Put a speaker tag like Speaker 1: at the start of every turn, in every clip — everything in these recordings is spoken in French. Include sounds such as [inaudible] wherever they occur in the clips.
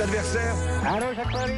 Speaker 1: adversaire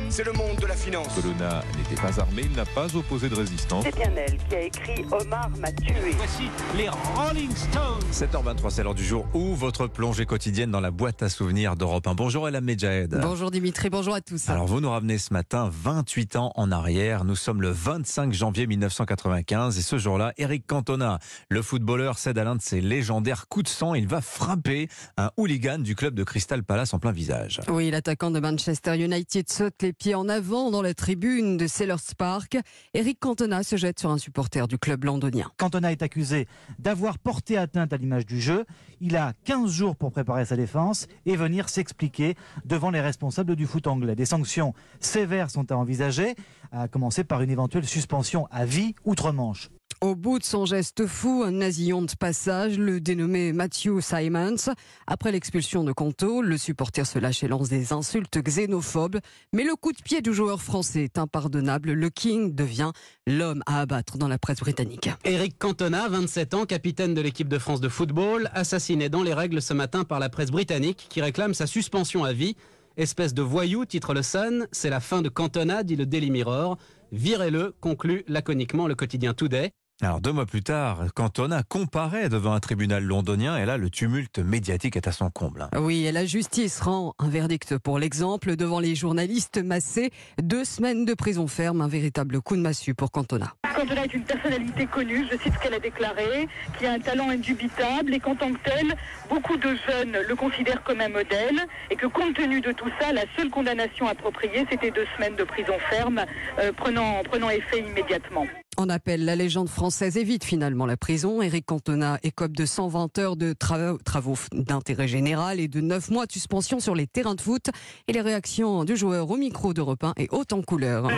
Speaker 1: C'est le monde de la finance.
Speaker 2: Colonna n'était pas armé, il n'a pas opposé de résistance.
Speaker 3: C'est bien elle qui a écrit Omar m'a tué.
Speaker 4: Voici les Rolling Stones.
Speaker 5: 7h23, c'est l'heure du jour où votre plongée quotidienne dans la boîte à souvenirs d'Europe 1. Bonjour Elam Medjahed.
Speaker 6: Bonjour Dimitri, bonjour à tous.
Speaker 5: Alors vous nous ramenez ce matin 28 ans en arrière. Nous sommes le 25 janvier 1995 et ce jour-là, Eric Cantona, le footballeur, cède à l'un de ses légendaires coups de sang. Il va frapper un hooligan du club de Crystal Palace en plein visage.
Speaker 6: Oui, l'attaquant de Manchester United saute les pieds en avant dans la tribune de Sellers Park. Eric Cantona se jette sur un supporter du club londonien.
Speaker 7: Cantona est accusé d'avoir porté atteinte à l'image du jeu. Il a 15 jours pour préparer sa défense et venir s'expliquer devant les responsables du foot anglais. Des sanctions sévères sont à envisager, à commencer par une éventuelle suspension à vie outre-Manche.
Speaker 6: Au bout de son geste fou, un nasillon de passage, le dénommé Matthew Simons. Après l'expulsion de Conto, le supporter se lâche et lance des insultes xénophobes. Mais le coup de pied du joueur français est impardonnable. Le King devient l'homme à abattre dans la presse britannique.
Speaker 8: Eric Cantona, 27 ans, capitaine de l'équipe de France de football, assassiné dans les règles ce matin par la presse britannique qui réclame sa suspension à vie. Espèce de voyou, titre le Sun, c'est la fin de Cantona, dit le Daily Mirror. Virez-le, conclut laconiquement le quotidien Today.
Speaker 5: Alors deux mois plus tard, Cantona comparaît devant un tribunal londonien et là le tumulte médiatique est à son comble.
Speaker 6: Oui, et la justice rend un verdict pour l'exemple devant les journalistes massés. Deux semaines de prison ferme, un véritable coup de massue pour Cantona.
Speaker 3: Cantona est une personnalité connue, je cite ce qu'elle a déclaré, qui a un talent indubitable et qu'en tant que tel, beaucoup de jeunes le considèrent comme un modèle et que compte tenu de tout ça, la seule condamnation appropriée, c'était deux semaines de prison ferme, euh, prenant, prenant effet immédiatement.
Speaker 6: En appel, la légende française évite finalement la prison. Éric Cantona écope de 120 heures de travaux, travaux d'intérêt général et de 9 mois de suspension sur les terrains de foot. Et les réactions du joueur au micro d'Europe 1 est haute en couleur.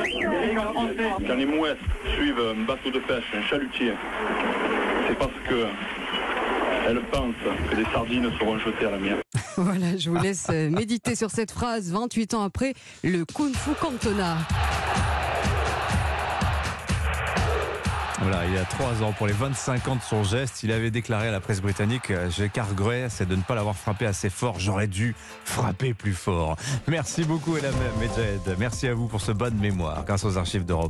Speaker 9: Quand les mouettes suivent un bateau de pêche, un chalutier, c'est parce que elles pensent que des sardines seront jetées à la mer. [laughs]
Speaker 6: Voilà, je vous laisse méditer sur cette phrase 28 ans après le Kung Fu Cantona.
Speaker 5: Il y a trois ans, pour les 25 ans de son geste, il avait déclaré à la presse britannique J'ai qu'à c'est de ne pas l'avoir frappé assez fort. J'aurais dû frapper plus fort. Merci beaucoup, Elam Medjed. Merci à vous pour ce bonne mémoire grâce aux archives d'Europe.